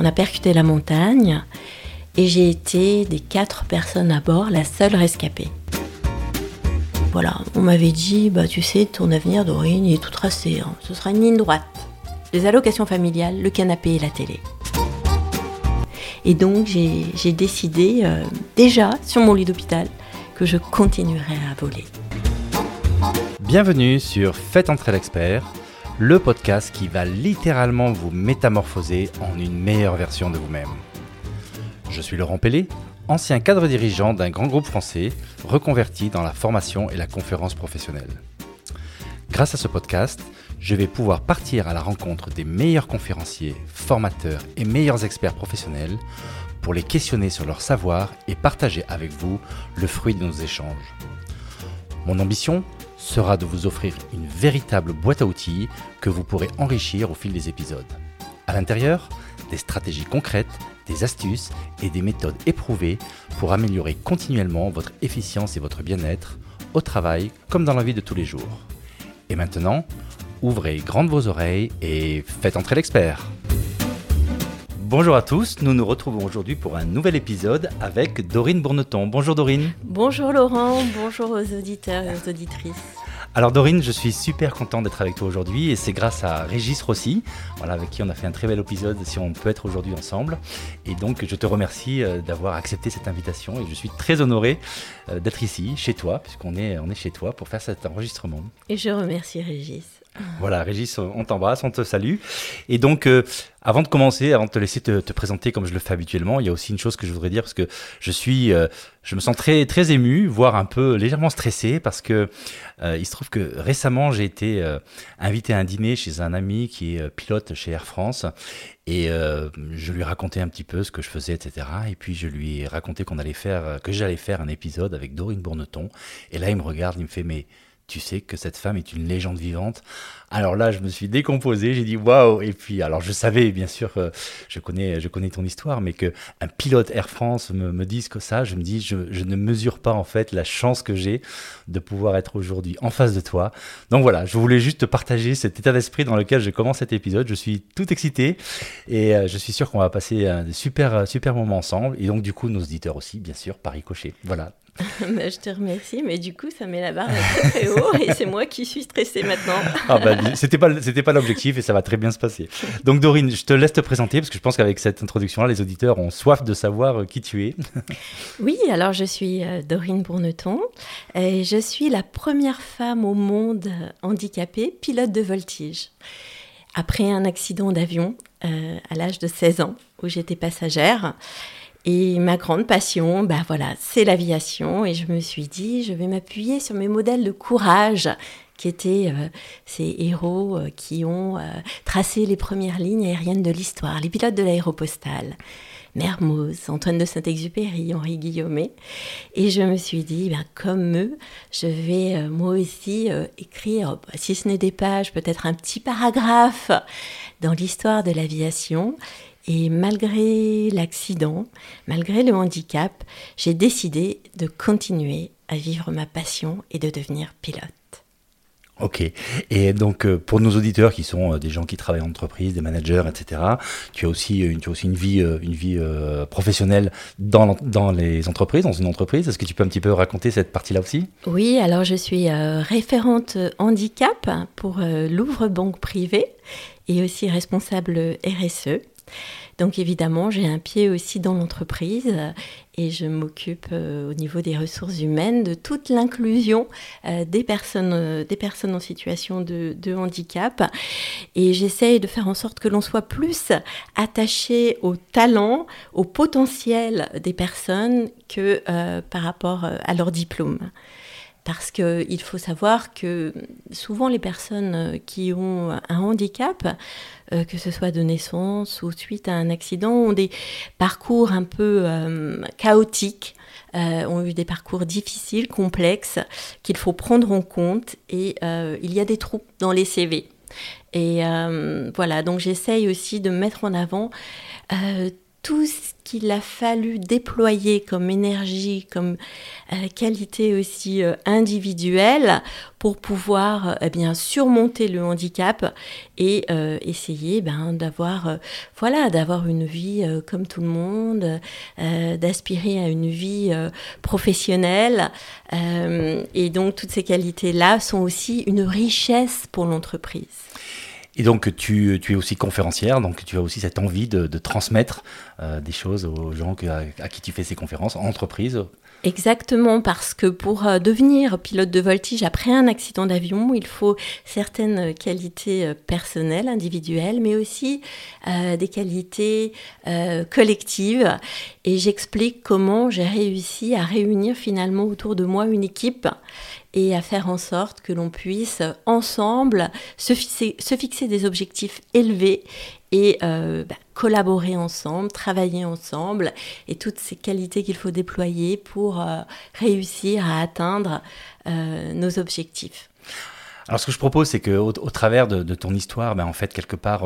On a percuté la montagne et j'ai été des quatre personnes à bord la seule rescapée. Voilà, on m'avait dit, bah tu sais, ton avenir Dorine, est tout tracé, hein. ce sera une ligne droite. Les allocations familiales, le canapé et la télé. Et donc j'ai décidé euh, déjà sur mon lit d'hôpital que je continuerai à voler. Bienvenue sur Faites entrer l'expert, le podcast qui va littéralement vous métamorphoser en une meilleure version de vous-même. Je suis Laurent Pellet, ancien cadre dirigeant d'un grand groupe français reconverti dans la formation et la conférence professionnelle. Grâce à ce podcast, je vais pouvoir partir à la rencontre des meilleurs conférenciers, formateurs et meilleurs experts professionnels pour les questionner sur leur savoir et partager avec vous le fruit de nos échanges. Mon ambition sera de vous offrir une véritable boîte à outils que vous pourrez enrichir au fil des épisodes. À l'intérieur, des stratégies concrètes, des astuces et des méthodes éprouvées pour améliorer continuellement votre efficience et votre bien-être au travail comme dans la vie de tous les jours. Et maintenant, ouvrez grandes vos oreilles et faites entrer l'expert. Bonjour à tous, nous nous retrouvons aujourd'hui pour un nouvel épisode avec Dorine Bourneton. Bonjour Dorine. Bonjour Laurent, bonjour aux auditeurs et aux auditrices. Alors Dorine, je suis super content d'être avec toi aujourd'hui et c'est grâce à Régis Rossi, voilà, avec qui on a fait un très bel épisode si on peut être aujourd'hui ensemble. Et donc je te remercie euh, d'avoir accepté cette invitation et je suis très honoré euh, d'être ici, chez toi, puisqu'on est, on est chez toi pour faire cet enregistrement. Et je remercie Régis. Voilà, Régis, on t'embrasse, on te salue. Et donc, euh, avant de commencer, avant de te laisser te, présenter comme je le fais habituellement, il y a aussi une chose que je voudrais dire parce que je suis, euh, je me sens très très ému, voire un peu légèrement stressé parce que euh, il se trouve que récemment j'ai été invité à un dîner chez un ami qui est pilote chez Air France et je lui ai raconté un petit peu ce que je faisais, etc. Et puis je lui ai raconté qu'on allait faire, que j'allais faire un épisode avec Dorine Bourneton. Et là il me regarde, il me fait mais tu sais que cette femme est une légende vivante. Alors là, je me suis décomposé, j'ai dit waouh. Et puis, alors je savais, bien sûr, je connais, je connais ton histoire, mais que un pilote Air France me, me dise que ça, je me dis, je, ne mesure pas en fait la chance que j'ai de pouvoir être aujourd'hui en face de toi. Donc voilà, je voulais juste te partager cet état d'esprit dans lequel je commence cet épisode. Je suis tout excité et euh, je suis sûr qu'on va passer un super, super moment ensemble. Et donc, du coup, nos auditeurs aussi, bien sûr, par ricochet. Voilà. Bah, je te remercie, mais du coup, ça met la barre très, très haut et c'est moi qui suis stressée maintenant. ah bah, c'était pas, c'était pas l'objectif et ça va très bien se passer. Donc Dorine, je te laisse te présenter parce que je pense qu'avec cette introduction-là, les auditeurs ont soif de savoir euh, qui tu es. oui, alors je suis euh, Dorine Bourneton et je suis la première femme au monde handicapée pilote de voltige. Après un accident d'avion euh, à l'âge de 16 ans où j'étais passagère, et ma grande passion, bah voilà, c'est l'aviation. Et je me suis dit, je vais m'appuyer sur mes modèles de courage, qui étaient euh, ces héros euh, qui ont euh, tracé les premières lignes aériennes de l'histoire, les pilotes de l'aéropostale. Mermoz, Antoine de Saint-Exupéry, Henri Guillaumet. Et je me suis dit, ben, comme eux, je vais moi aussi écrire, bah, si ce n'est des pages, peut-être un petit paragraphe dans l'histoire de l'aviation et malgré l'accident, malgré le handicap, j'ai décidé de continuer à vivre ma passion et de devenir pilote. Ok. Et donc, euh, pour nos auditeurs qui sont euh, des gens qui travaillent en entreprise, des managers, etc., tu as aussi une, tu as aussi une vie, euh, une vie professionnelle dans, dans les entreprises, dans une entreprise. Est-ce que tu peux un petit peu raconter cette partie-là aussi? Oui, alors je suis référente handicap pour Louvre Banque Privée et aussi responsable RSE. Donc évidemment, j'ai un pied aussi dans l'entreprise et je m'occupe euh, au niveau des ressources humaines de toute l'inclusion euh, des, personnes, euh, des personnes en situation de, handicap. Et j'essaye de faire en sorte que l'on soit plus attaché au talent, au potentiel des personnes que par rapport à leur diplôme parce qu'il faut savoir que souvent les personnes qui ont un handicap euh, que ce soit de naissance ou suite à un accident, ont des parcours un peu euh, chaotiques, euh, ont eu des parcours difficiles, complexes, qu'il faut prendre en compte. Et il y a des trous dans les CV. Et voilà, donc j'essaye aussi de mettre en avant tout ce qu'il a fallu déployer comme énergie, comme euh, qualité aussi euh, individuelle pour pouvoir euh, eh bien surmonter le handicap et essayer ben, d'avoir voilà d'avoir une vie comme tout le monde, d'aspirer à une vie professionnelle et donc toutes ces qualités là sont aussi une richesse pour l'entreprise. Et donc tu, es aussi conférencière, donc tu as aussi cette envie de, transmettre euh, des choses aux gens à, qui tu fais ces conférences, en entreprise. Exactement, parce que pour euh, devenir pilote de voltige après un accident d'avion, il faut certaines qualités euh, personnelles, individuelles, mais aussi des qualités collectives. Et j'explique comment j'ai réussi à réunir finalement autour de moi une équipe et à faire en sorte que l'on puisse ensemble se fixer, des objectifs élevés et euh, bah, collaborer ensemble, travailler ensemble et toutes ces qualités qu'il faut déployer pour euh, réussir à atteindre euh, nos objectifs. Alors ce que je propose, c'est qu'au au travers de, ton histoire, ben, en fait, quelque part,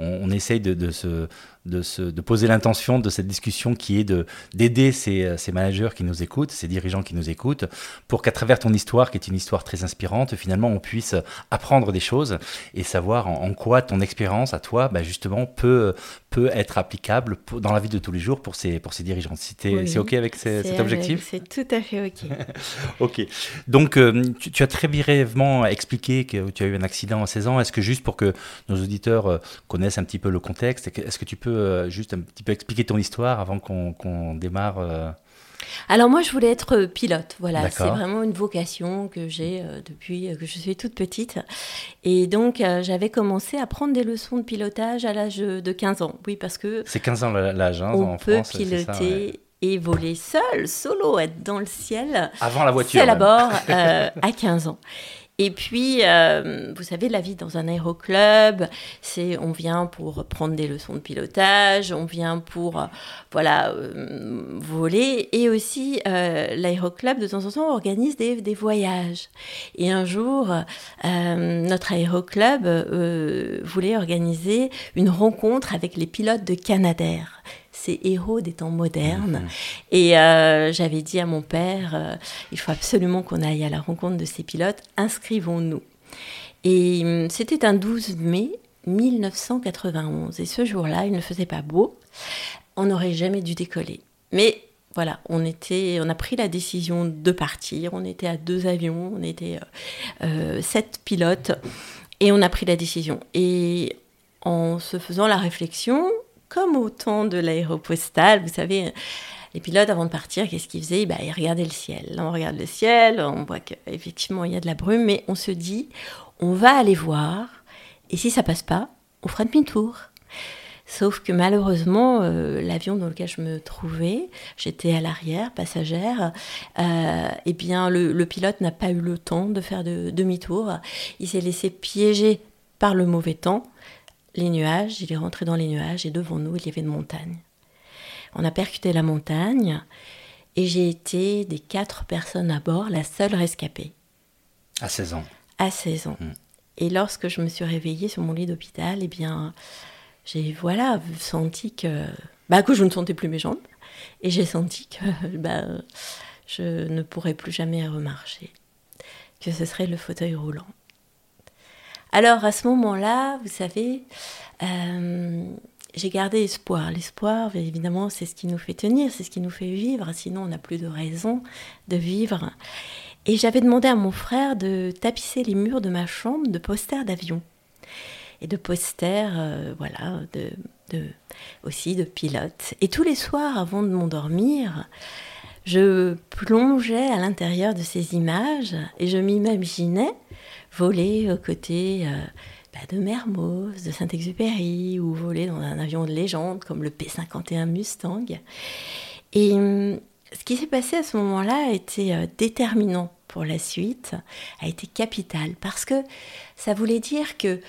on, essaye de, se, de, poser l'intention de cette discussion qui est de, d'aider ces, ces, managers qui nous écoutent, ces dirigeants qui nous écoutent, pour qu'à travers ton histoire, qui est une histoire très inspirante, finalement on puisse apprendre des choses et savoir en, quoi ton expérience à toi, bah, justement, peut, peut être applicable dans la vie de tous les jours pour ces, pour ces dirigeants. c'est OK avec cet objectif? C'est tout à fait OK. OK. Donc, euh, tu, as très brièvement expliqué que tu as eu un accident à 16 ans. Est-ce que juste pour que nos auditeurs euh, connaissent un petit peu le contexte, est-ce que tu peux euh, juste un petit peu expliquer ton histoire avant qu'on démarre euh alors moi, je voulais être pilote. Voilà, c'est vraiment une vocation que j'ai euh, depuis que je suis toute petite. Et donc, j'avais commencé à prendre des leçons de pilotage à l'âge de 15 ans. Oui, parce que... C'est 15 ans l'âge hein, on peut piloter et voler seul, solo, être dans le ciel. Avant la voiture. C'est à bord à 15 ans. Et puis, euh, vous savez, la vie dans un aéroclub, c'est on vient pour prendre des leçons de pilotage, on vient pour euh, voilà euh, voler, et aussi l'aéroclub de temps en temps organise des, des voyages. Et un jour, notre aéroclub voulait organiser une rencontre avec les pilotes de Canadair ces héros des temps modernes. Mhm. Et euh, j'avais dit à mon père, euh, il faut absolument qu'on aille à la rencontre de ces pilotes, inscrivons-nous. Et hum, c'était un 12 mai 1991. Et ce jour-là, il ne faisait pas beau. On n'aurait jamais dû décoller. Mais voilà, on, était, on a pris la décision de partir. On était à deux avions, on était euh, sept pilotes. Et on a pris la décision. Et en se faisant la réflexion, comme au temps de l'aéropostale, vous savez, les pilotes, avant de partir, qu'est-ce qu'ils faisaient? Bah, Ils regardaient le ciel. On regarde le ciel, on voit qu'effectivement, il y a de la brume, mais on se dit, on va aller voir, et si ça passe pas, on fera demi-tour. Sauf que malheureusement, euh, l'avion dans lequel je me trouvais, j'étais à l'arrière, passagère, euh, eh bien, le, pilote n'a pas eu le temps de faire de, demi-tour. Il s'est laissé piéger par le mauvais temps les nuages, il est rentré dans les nuages et devant nous, il y avait une montagne. On a percuté la montagne et j'ai été des quatre personnes à bord la seule rescapée. À 16 ans. À 16 ans. Hmm. Et lorsque je me suis réveillée sur mon lit d'hôpital, eh bien, j'ai voilà senti que, bah, que je ne sentais plus mes jambes et j'ai senti que bah, je ne pourrais plus jamais remarcher, que ce serait le fauteuil roulant. Alors à ce moment-là, vous savez, euh, j'ai gardé espoir. L'espoir, évidemment, c'est ce qui nous fait tenir, c'est ce qui nous fait vivre, sinon on n'a plus de raison de vivre. Et j'avais demandé à mon frère de tapisser les murs de ma chambre de posters d'avion et de posters, euh, voilà, de, aussi de pilotes. Et tous les soirs, avant de m'endormir, je plongeais à l'intérieur de ces images et je m'imaginais voler aux côtés euh, bah, de Mermoz, de Saint-Exupéry, ou voler dans un avion de légende comme le P-51 Mustang. Et hum, ce qui s'est passé à ce moment-là a été euh, déterminant pour la suite, a été capital, parce que ça voulait dire que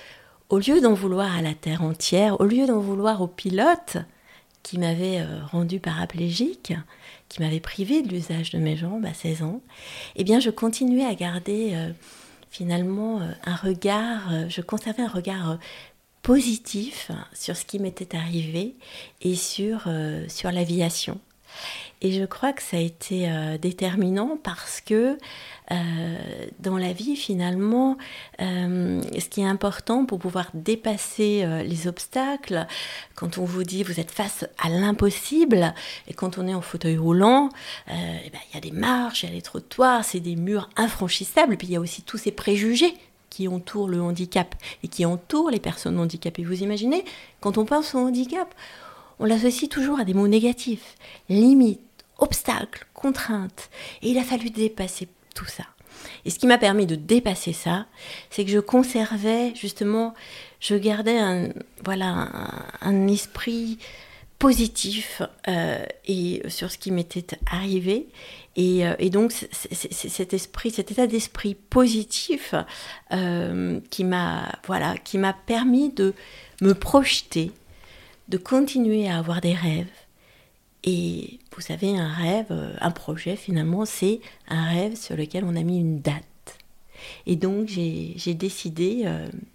au lieu d'en vouloir à la Terre entière, au lieu d'en vouloir aux pilotes qui m'avaient euh, rendu paraplégique, qui m'avaient privé de l'usage de mes jambes à 16 ans, eh bien je continuais à garder finalement euh, un regard, euh, je conservais un regard euh, positif sur ce qui m'était arrivé et sur, sur l'aviation. Et je crois que ça a été euh, déterminant parce que euh, dans la vie, finalement, ce qui est important pour pouvoir dépasser les obstacles, quand on vous dit vous êtes face à l'impossible, et quand on est en fauteuil roulant, eh ben, il y a des marches, il y a des trottoirs, c'est des murs infranchissables, puis il y a aussi tous ces préjugés qui entourent le handicap et qui entourent les personnes handicapées. Vous imaginez, quand on pense au handicap, on l'associe toujours à des mots négatifs, limites, obstacles, contraintes. Et il a fallu dépasser tout ça. Et ce qui m'a permis de dépasser ça, c'est que je conservais justement, je gardais un, voilà, un esprit positif euh, et sur ce qui m'était arrivé. Et, euh, donc, cet esprit, cet état d'esprit positif euh, qui m'a voilà, qui m'a permis de me projeter, de continuer à avoir des rêves. Et vous savez, un rêve, un projet, finalement, c'est un rêve sur lequel on a mis une date. Et donc, j'ai décidé,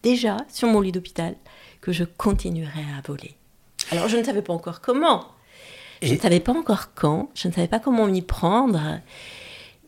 déjà sur mon lit d'hôpital, que je continuerai à voler. Alors, je ne savais pas encore comment. Je ne savais pas encore quand. Je ne savais pas comment m'y prendre.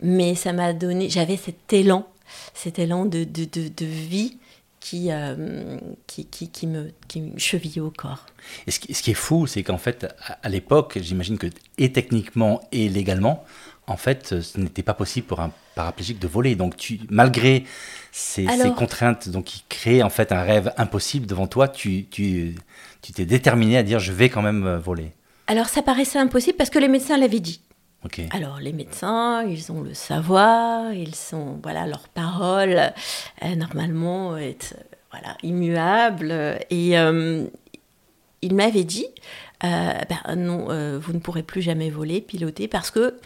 Mais ça m'a donné. J'avais cet élan, cet élan de, de, de, vie qui, euh, qui, qui, qui, me, qui me chevillait au corps. Et ce qui, ce qui est fou, c'est qu'en fait, à, l'époque, j'imagine que, et techniquement et légalement, en fait, ce n'était pas possible pour un paraplégique de voler. Donc, tu, malgré ces, ces, contraintes donc, qui créent en fait un rêve impossible devant toi, tu, tu, tu t'es déterminé à dire je vais quand même euh, voler Alors ça paraissait impossible parce que les médecins l'avaient dit. Alors les médecins, ils ont le savoir, ils sont voilà leur parole euh, normalement est euh, voilà immuable et ils m'avaient dit ben, non vous ne pourrez plus jamais voler piloter parce que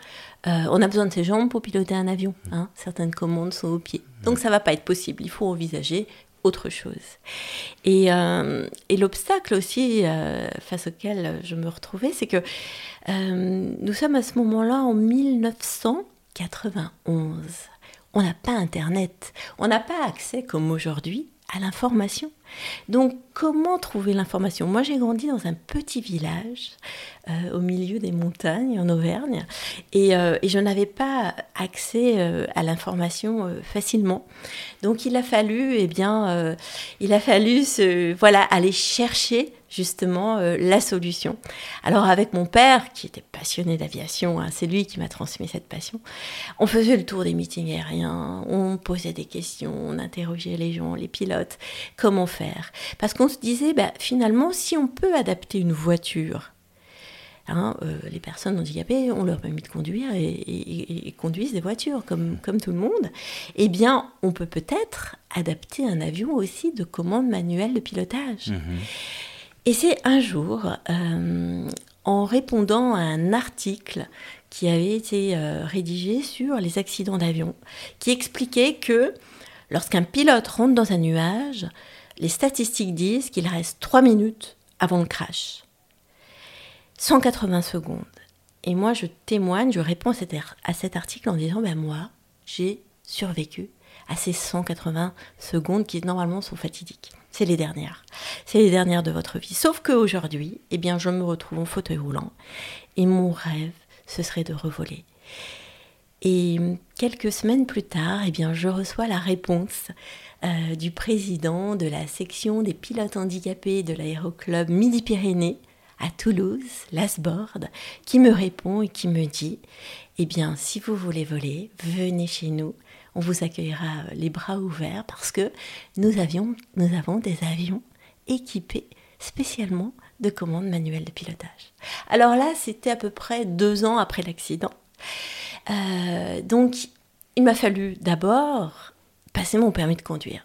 on a besoin de ses jambes pour piloter un avion. Hein. Certaines commandes sont aux pieds. Donc ça va pas être possible. Il faut envisager autre chose. Et, euh, et l'obstacle aussi euh, face auquel je me retrouvais, c'est que euh, nous sommes à ce moment-là en 1991. On n'a pas Internet, on n'a pas accès comme aujourd'hui à l'information. Donc comment trouver l'information? Moi j'ai grandi dans un petit village euh, au milieu des montagnes en Auvergne et, euh, je n'avais pas accès à l'information facilement. Donc il a fallu, eh bien, il a fallu se, voilà, aller chercher justement euh, la solution. Alors avec mon père, qui était passionné d'aviation, hein, c'est lui qui m'a transmis cette passion, on faisait le tour des meetings aériens, on posait des questions, on interrogeait les gens, les pilotes, comment faire Parce qu'on se disait, bah, finalement, si on peut adapter une voiture, Hein, euh, les personnes handicapées ont leur permis de conduire et, conduisent des voitures comme, tout le monde, eh bien, on peut peut-être adapter un avion aussi de commande manuelle de pilotage. Mmh et c'est un jour, euh, en répondant à un article qui avait été euh, rédigé sur les accidents d'avion, qui expliquait que lorsqu'un pilote rentre dans un nuage, les statistiques disent qu'il reste 3 minutes avant le crash. 180 secondes. Et moi, je témoigne, je réponds à cet article en disant, ben moi, j'ai survécu à ces 180 secondes qui normalement sont fatidiques c'est les dernières. C'est les dernières de votre vie. Sauf qu'aujourd'hui, eh bien, je me retrouve en fauteuil roulant et mon rêve, ce serait de revoler. Et quelques semaines plus tard, eh bien, je reçois la réponse euh, du président de la section des pilotes handicapés de l'aéroclub Midi-Pyrénées à Toulouse, Lasbord, qui me répond et qui me dit Eh bien, si vous voulez voler, venez chez nous on vous accueillera euh, les bras ouverts parce que nous, avions, avons des avions équipés spécialement de commandes manuelles de pilotage. Alors là, c'était à peu près deux ans après l'accident. Euh, donc, il m'a fallu d'abord passer mon permis de conduire.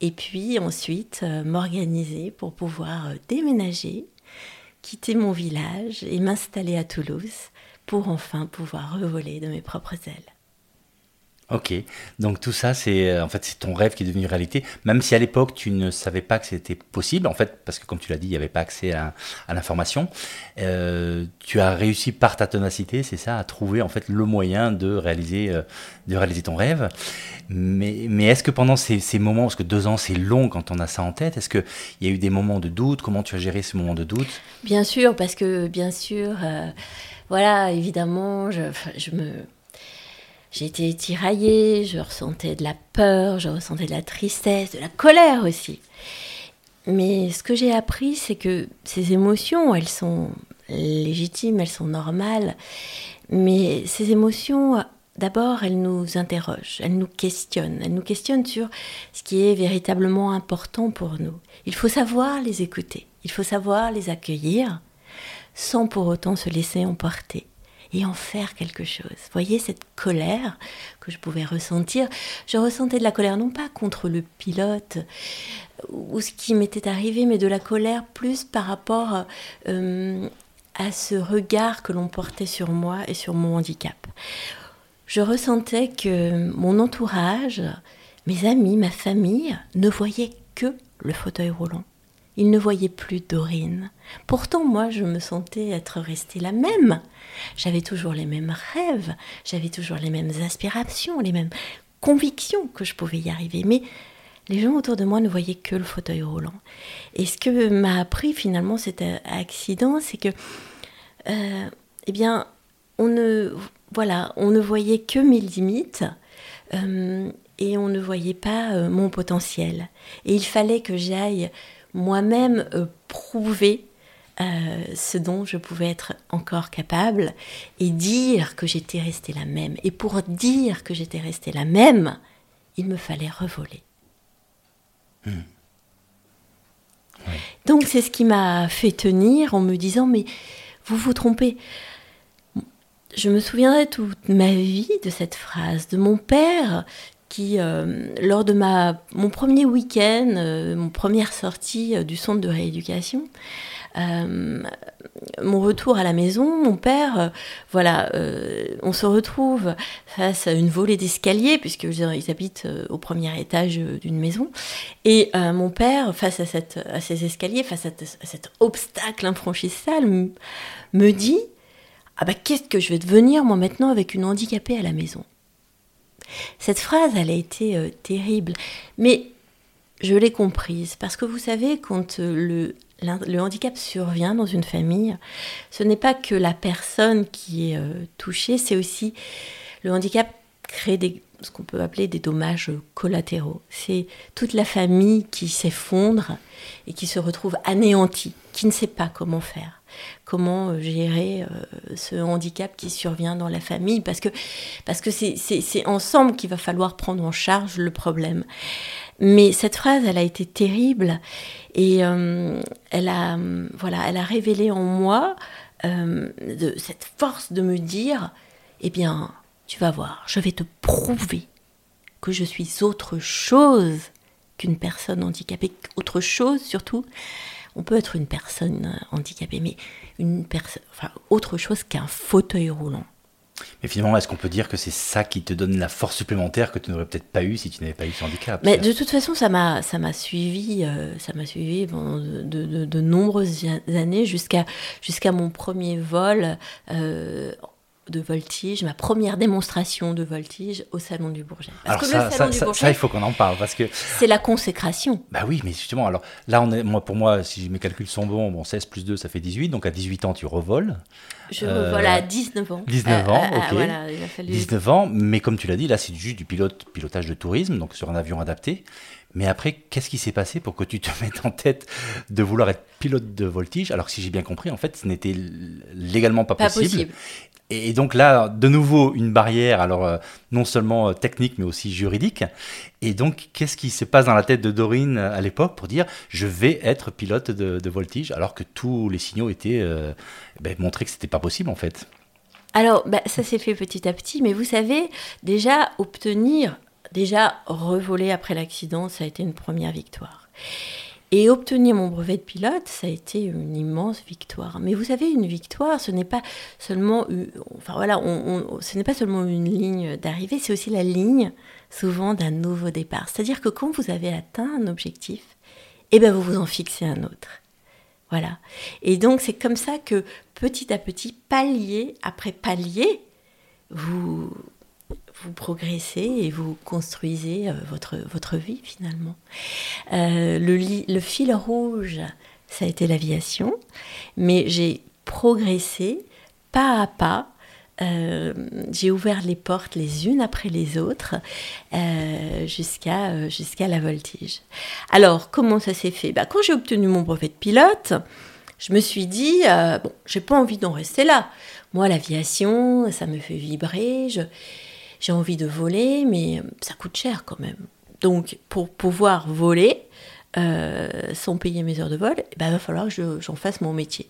Et puis ensuite, euh, m'organiser pour pouvoir déménager, quitter mon village et m'installer à Toulouse pour enfin pouvoir revoler de mes propres ailes. Ok, donc tout ça, c'est euh, en fait c'est ton rêve qui est devenu réalité, même si à l'époque tu ne savais pas que c'était possible, en fait, parce que comme tu l'as dit, il n'y avait pas accès à, l'information. Euh, tu as réussi par ta ténacité, c'est ça, à trouver en fait le moyen de réaliser, euh, de réaliser ton rêve. Mais, mais est-ce que pendant ces, moments, parce que deux ans c'est long quand on a ça en tête, est-ce qu'il y a eu des moments de doute? Comment tu as géré ces moments de doute? Bien sûr, parce que bien sûr, voilà, évidemment, je me J'étais tiraillée, je ressentais de la peur, je ressentais de la tristesse, de la colère aussi. Mais ce que j'ai appris, c'est que ces émotions, elles sont légitimes, elles sont normales. Mais ces émotions, d'abord, elles nous interrogent, elles nous questionnent. Elles nous questionnent sur ce qui est véritablement important pour nous. Il faut savoir les écouter, il faut savoir les accueillir sans pour autant se laisser emporter et en faire quelque chose. Voyez cette colère que je pouvais ressentir. Je ressentais de la colère non pas contre le pilote ou ce qui m'était arrivé, mais de la colère plus par rapport euh, à ce regard que l'on portait sur moi et sur mon handicap. Je ressentais que mon entourage, mes amis, ma famille ne voyaient que le fauteuil roulant. Ils ne voyaient plus Dorine. Pourtant, moi, je me sentais être restée la même. J'avais toujours les mêmes rêves, j'avais toujours les mêmes aspirations, les mêmes convictions que je pouvais y arriver. Mais les gens autour de moi ne voyaient que le fauteuil roulant. Et ce que m'a appris finalement cet accident, c'est que, euh, eh bien, on ne, voilà, on ne voyait que mes limites. Euh, et on ne voyait pas euh, mon potentiel. Et il fallait que j'aille moi-même euh, prouver euh, ce dont je pouvais être encore capable et dire que j'étais restée la même. Et pour dire que j'étais restée la même, il me fallait revoler. Hmm. Donc c'est ce qui m'a fait tenir en me disant mais vous vous trompez. Je me souviendrai toute ma vie de cette phrase de mon père qui, euh, lors de ma, mon premier week-end, euh, mon première sortie euh, du centre de rééducation, mon retour à la maison, mon père, voilà, on se retrouve face à une volée d'escaliers, puisqu'ils habitent au premier étage d'une maison, et mon père, face à, ces escaliers, face à, cet obstacle infranchissable, me dit, ah bah qu'est-ce que je vais devenir moi maintenant avec une handicapée à la maison? Cette phrase, elle a été euh, terrible, mais je l'ai comprise parce que vous savez, quand euh, le, handicap survient dans une famille, ce n'est pas que la personne qui est euh, touchée, c'est aussi le handicap crée des, ce qu'on peut appeler des dommages collatéraux. C'est toute la famille qui s'effondre et qui se retrouve anéantie, qui ne sait pas comment faire comment euh, gérer euh, ce handicap qui survient dans la famille, parce que parce que c'est ensemble qu'il va falloir prendre en charge le problème. Mais cette phrase, elle a été terrible et euh, elle a voilà, elle a révélé en moi de cette force de me dire, eh bien, tu vas voir, je vais te prouver que je suis autre chose qu'une personne handicapée, autre chose surtout on peut être une personne euh, handicapée, mais une personne, enfin, autre chose qu'un fauteuil roulant. Mais finalement, est-ce qu'on peut dire que c'est ça qui te donne la force supplémentaire que tu n'aurais peut-être pas eu si tu n'avais pas eu ce handicap? Mais de toute façon, ça m'a ça m'a suivi, euh, ça m'a suivi pendant de, nombreuses années jusqu'à jusqu'à mon premier vol euh, de voltige, ma première démonstration de voltige au Salon du Bourget. alors ça, ça, il faut qu'on en parle parce que c'est la consécration. Bah oui, mais justement, alors là, on est, moi, pour moi, si mes calculs sont bons, bon, 16 plus 2, ça fait 18, donc à 18 ans, tu revoles. Je revole à 19 ans. 19 ans, euh, euh, ok. Voilà, 19 ans, mais comme tu l'as dit, là, c'est juste du pilote, pilotage de tourisme, donc sur un avion adapté. Mais après, qu'est-ce qui s'est passé pour que tu te mettes en tête de vouloir être pilote de voltige? Alors que si j'ai bien compris, en fait, ce n'était légalement pas, pas possible. Et donc là, de nouveau, une barrière, alors euh, non seulement euh, technique, mais aussi juridique. Et donc, qu'est-ce qui se passe dans la tête de Dorine euh, à l'époque pour dire je vais être pilote de, voltige, alors que tous les signaux étaient euh, ben, montrés que c'était pas possible en fait Alors, bah, ça s'est fait petit à petit, mais vous savez, déjà obtenir, déjà revoler après l'accident, ça a été une première victoire. Et obtenir mon brevet de pilote, ça a été une immense victoire. Mais vous savez, une victoire, ce n'est pas seulement, enfin voilà, ce n'est pas seulement une ligne d'arrivée, c'est aussi la ligne souvent d'un nouveau départ. C'est-à-dire que quand vous avez atteint un objectif, eh bien vous vous en fixez un autre. Voilà. Et donc c'est comme ça que petit à petit, palier après palier, vous, vous progressez et vous construisez euh, votre, votre vie finalement. Euh, le, fil rouge, ça a été l'aviation, mais j'ai progressé pas à pas euh, j'ai ouvert les portes les unes après les autres euh, jusqu'à euh, la voltige. Alors, comment ça s'est fait? Bah, Quand j'ai obtenu mon brevet de pilote, je me suis dit, bon, j'ai pas envie d'en rester là. Moi, l'aviation, ça me fait vibrer, j'ai envie de voler, mais ça coûte cher quand même. Donc, pour pouvoir voler sans payer mes heures de vol, il bah, va falloir que j'en fasse mon métier.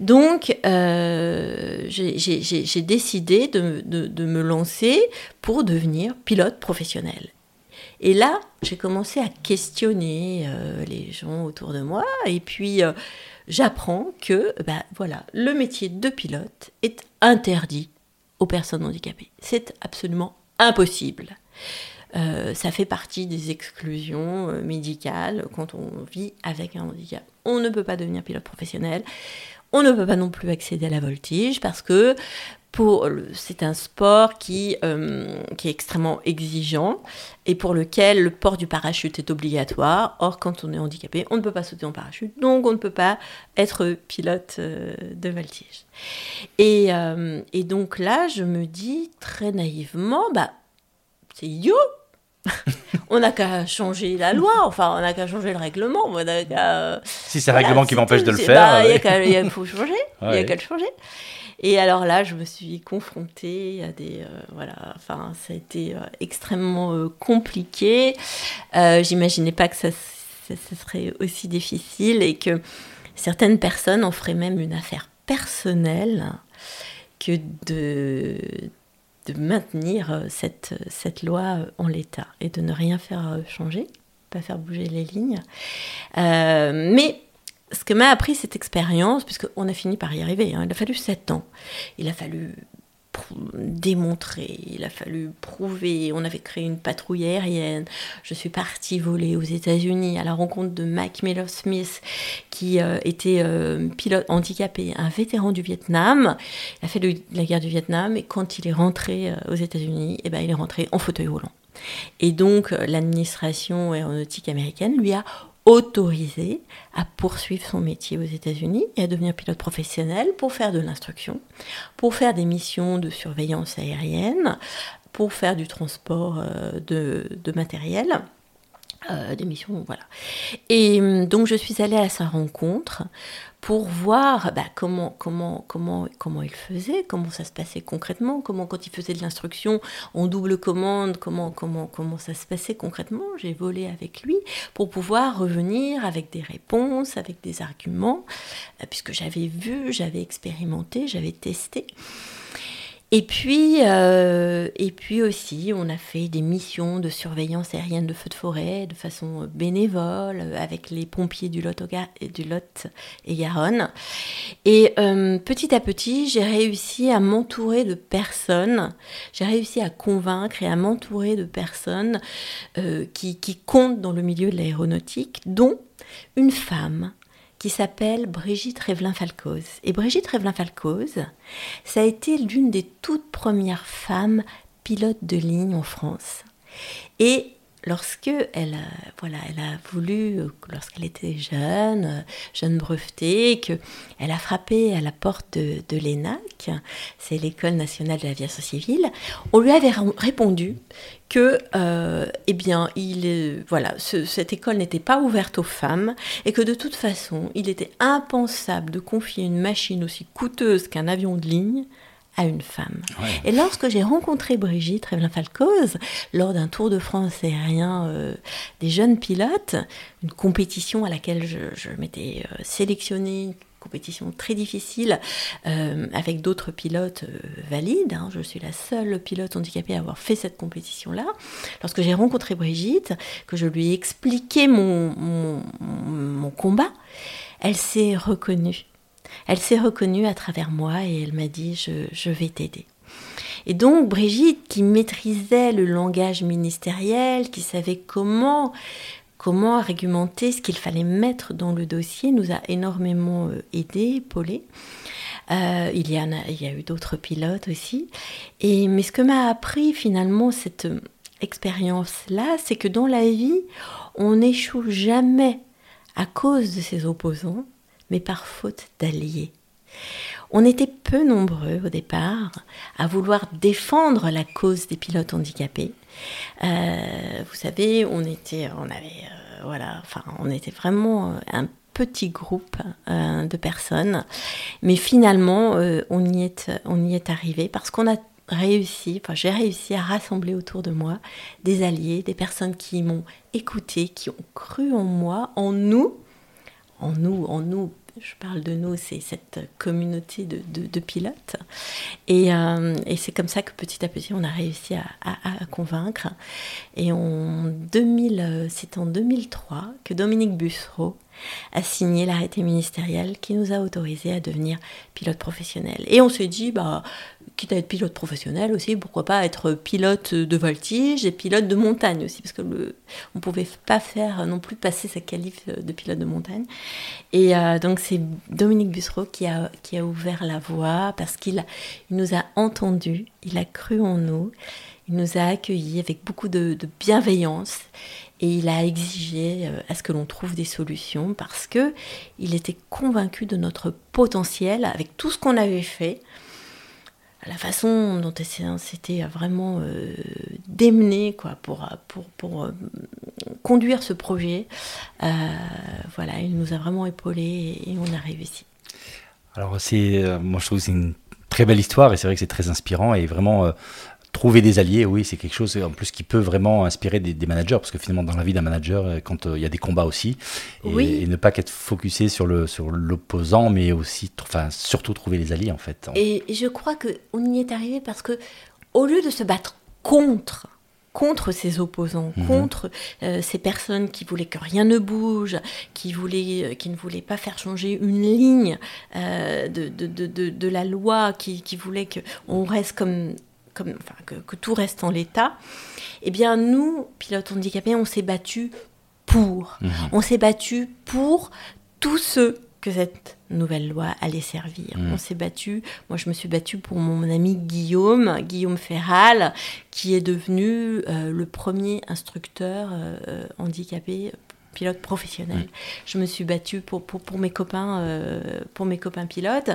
Donc, euh, j'ai décidé de, me lancer pour devenir pilote professionnel. Et là, j'ai commencé à questionner euh, les gens autour de moi, et puis euh, j'apprends que, bah, voilà, le métier de pilote est interdit aux personnes handicapées. C'est absolument impossible. ça fait partie des exclusions médicales quand on vit avec un handicap. On ne peut pas devenir pilote professionnel. On ne peut pas non plus accéder à la voltige parce que c'est un sport qui, euh, qui est extrêmement exigeant et pour lequel le port du parachute est obligatoire. Or, quand on est handicapé, on ne peut pas sauter en parachute, donc on ne peut pas être pilote euh, de voltige. Et, euh, et, donc là, je me dis très naïvement, bah, c'est idiot, on n'a qu'à changer la loi, enfin, on n'a qu'à changer le règlement. si c'est le règlement qui m'empêche de le faire. Bah, il faut changer, il n'y a qu'à le changer. Et alors là, je me suis confrontée à des. Euh, voilà, enfin, ça a été euh, extrêmement euh, compliqué. J'imaginais pas que ça, serait aussi difficile et que certaines personnes en feraient même une affaire personnelle que de de maintenir cette, cette loi en l'état et de ne rien faire changer, pas faire bouger les lignes. mais ce que m'a appris cette expérience, puisqu'on a fini par y arriver, hein, il a fallu sept ans, il a fallu démontrer, il a fallu prouver. On avait créé une patrouille aérienne. Je suis partie voler aux États-Unis à la rencontre de Mac Miller Smith, qui euh, était euh, pilote handicapé, un vétéran du Vietnam. Il a fait la guerre du Vietnam et quand il est rentré euh, aux États-Unis, eh ben, il est rentré en fauteuil roulant. Et donc l'administration aéronautique américaine lui a autorisé à poursuivre son métier aux États-Unis et à devenir pilote professionnel pour faire de l'instruction, pour faire des missions de surveillance aérienne, pour faire du transport euh, de, matériel. Euh, des missions, voilà. Et hum, donc je suis allée à sa rencontre pour voir bah, comment, comment, comment, comment il faisait, comment ça se passait concrètement, comment quand il faisait de l'instruction en double commande, comment, comment, comment ça se passait concrètement. J'ai volé avec lui pour pouvoir revenir avec des réponses, avec des arguments, euh, puisque j'avais vu, j'avais expérimenté, j'avais testé. Et puis, euh, et puis aussi, on a fait des missions de surveillance aérienne de feux de forêt de façon bénévole avec les pompiers du Lot, du Lot et Garonne. Et euh, petit à petit, j'ai réussi à m'entourer de personnes, j'ai réussi à convaincre et à m'entourer de personnes euh, qui comptent dans le milieu de l'aéronautique, dont une femme qui s'appelle Brigitte Révelin-Falcoz. Et Brigitte Révelin-Falcoz, ça a été l'une des toutes premières femmes pilotes de ligne en France. Et lorsque elle voilà, elle a voulu, lorsqu'elle était jeune, jeune brevetée, que elle a frappé à la porte de, de c'est l'école nationale de l'aviation civile, on lui avait répondu que, euh, eh bien, il, voilà, cette école n'était pas ouverte aux femmes et que de toute façon, il était impensable de confier une machine aussi coûteuse qu'un avion de ligne à une femme. Et lorsque j'ai rencontré Brigitte Revelin-Falcoz lors d'un Tour de France aérien euh, des jeunes pilotes, une compétition à laquelle je, m'étais euh, sélectionnée compétition très difficile euh, avec d'autres pilotes euh, valides. Hein. Je suis la seule pilote handicapée à avoir fait cette compétition-là. Lorsque j'ai rencontré Brigitte, que je lui ai expliqué mon, mon, combat, elle s'est reconnue. Elle s'est reconnue à travers moi et elle m'a dit je, je vais t'aider. Et donc Brigitte, qui maîtrisait le langage ministériel, qui savait comment comment argumenter ce qu'il fallait mettre dans le dossier, nous a énormément euh, aidé, épaulé. Euh, il, y y a eu d'autres pilotes aussi. Et, mais ce que m'a appris finalement cette euh, expérience-là, c'est que dans la vie, on n'échoue jamais à cause de ses opposants, mais par faute d'alliés. On était peu nombreux au départ à vouloir défendre la cause des pilotes handicapés. Euh, vous savez, on était, on avait, euh, voilà, enfin, on était vraiment un petit groupe euh, de personnes, mais finalement, on y est, on y est arrivé parce qu'on a réussi, enfin j'ai réussi à rassembler autour de moi des alliés, des personnes qui m'ont écouté, qui ont cru en moi, en nous, en nous, en nous je parle de nous, c'est cette communauté de, pilotes. Euh, et, c'est comme ça que petit à petit, on a réussi à, convaincre. Et 2000, c'est en 2003 que Dominique Bussereau a signé l'arrêté ministériel qui nous a autorisés à devenir pilote professionnel. Et on s'est dit, bah, quitte à être pilote professionnel aussi, pourquoi pas être pilote de voltige et pilote de montagne aussi, parce que on pouvait pas faire non plus passer sa qualif de pilote de montagne. Et euh, donc c'est Dominique Bussereau qui a, qui a ouvert la voie parce qu'il nous a entendus, il a cru en nous, il nous a accueillis avec beaucoup de bienveillance et il a exigé euh, à ce que l'on trouve des solutions parce que il était convaincu de notre potentiel avec tout ce qu'on avait fait la façon dont c'était vraiment euh, démené quoi, pour, pour, pour euh, conduire ce projet. Euh, voilà, il nous a vraiment épaulés et, on a réussi. Alors, c'est, moi je trouve c'est une très belle histoire et c'est vrai que c'est très inspirant et vraiment Trouver des alliés, oui, c'est quelque chose en plus qui peut vraiment inspirer des, managers, parce que finalement dans la vie d'un manager, euh, quand euh, il y a des combats aussi, et, ne pas qu'être focusé sur le sur l'opposant, mais aussi, enfin surtout trouver les alliés en fait. Et, je crois que on y est arrivé parce que au lieu de se battre contre contre ses opposants, mhm. contre euh, ces personnes qui voulaient que rien ne bouge, qui, voulaient, qui ne voulaient pas faire changer une ligne de, de, de, de, la loi, qui, qui voulaient qu'on reste comme que, tout reste en l'état, eh bien nous, pilotes handicapés, on s'est battu pour. Mhm. On s'est battu pour tous ceux que cette nouvelle loi allait servir. Mhm. On s'est battu, moi je me suis battue pour mon ami Guillaume, Guillaume Ferral, qui est devenu euh, le premier instructeur euh, handicapé pilote professionnel. Je me suis battue pour, pour, pour mes copains, euh, pour mes copains pilotes.